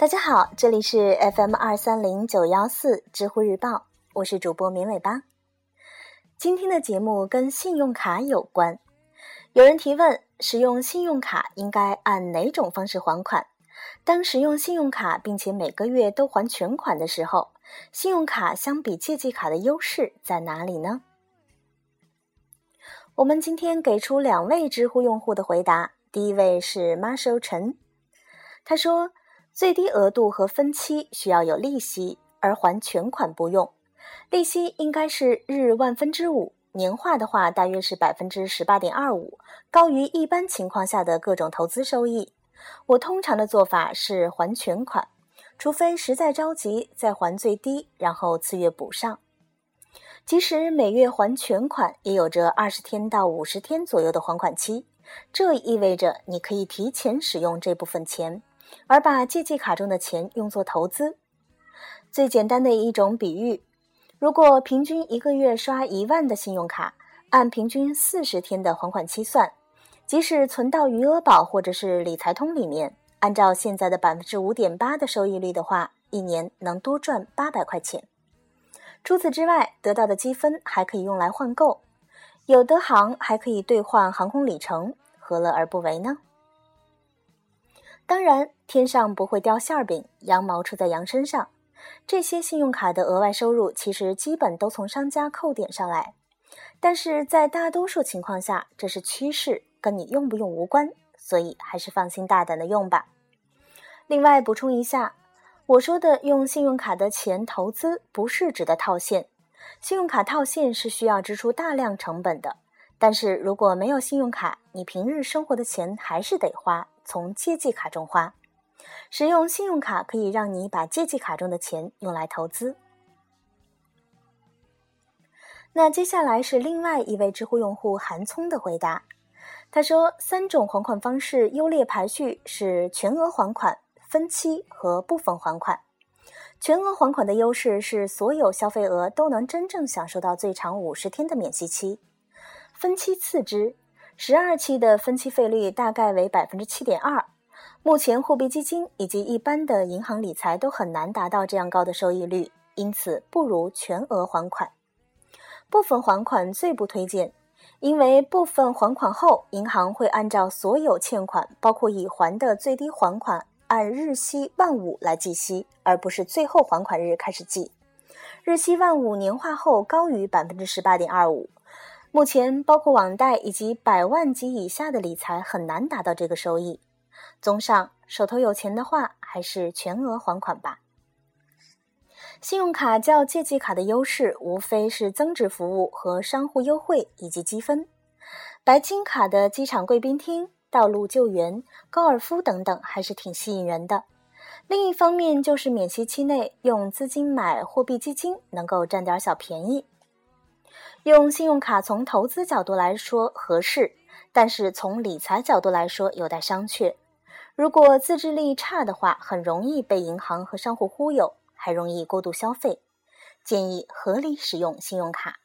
大家好，这里是 FM 二三零九幺四知乎日报，我是主播绵尾巴。今天的节目跟信用卡有关，有人提问：使用信用卡应该按哪种方式还款？当使用信用卡并且每个月都还全款的时候，信用卡相比借记卡的优势在哪里呢？我们今天给出两位知乎用户的回答。第一位是 Marshall 陈，他说。最低额度和分期需要有利息，而还全款不用。利息应该是日万分之五，年化的话大约是百分之十八点二五，高于一般情况下的各种投资收益。我通常的做法是还全款，除非实在着急再还最低，然后次月补上。即使每月还全款，也有着二十天到五十天左右的还款期，这意味着你可以提前使用这部分钱。而把借记卡中的钱用作投资，最简单的一种比喻：如果平均一个月刷一万的信用卡，按平均四十天的还款期算，即使存到余额宝或者是理财通里面，按照现在的百分之五点八的收益率的话，一年能多赚八百块钱。除此之外，得到的积分还可以用来换购，有的行还可以兑换航空里程，何乐而不为呢？当然，天上不会掉馅饼，羊毛出在羊身上。这些信用卡的额外收入其实基本都从商家扣点上来，但是在大多数情况下，这是趋势，跟你用不用无关，所以还是放心大胆的用吧。另外补充一下，我说的用信用卡的钱投资，不是指的套现。信用卡套现是需要支出大量成本的，但是如果没有信用卡，你平日生活的钱还是得花。从借记卡中花，使用信用卡可以让你把借记卡中的钱用来投资。那接下来是另外一位知乎用户韩聪的回答，他说：三种还款方式优劣排序是全额还款、分期和部分还款。全额还款的优势是所有消费额都能真正享受到最长五十天的免息期，分期次之。十二期的分期费率大概为百分之七点二，目前货币基金以及一般的银行理财都很难达到这样高的收益率，因此不如全额还款。部分还款最不推荐，因为部分还款后，银行会按照所有欠款，包括已还的最低还款，按日息万五来计息，而不是最后还款日开始计。日息万五年化后高于百分之十八点二五。目前，包括网贷以及百万及以下的理财很难达到这个收益。综上，手头有钱的话，还是全额还款吧。信用卡较借记卡的优势，无非是增值服务和商户优惠以及积分。白金卡的机场贵宾厅、道路救援、高尔夫等等，还是挺吸引人的。另一方面，就是免息期内用资金买货币基金，能够占点小便宜。用信用卡从投资角度来说合适，但是从理财角度来说有待商榷。如果自制力差的话，很容易被银行和商户忽悠，还容易过度消费。建议合理使用信用卡。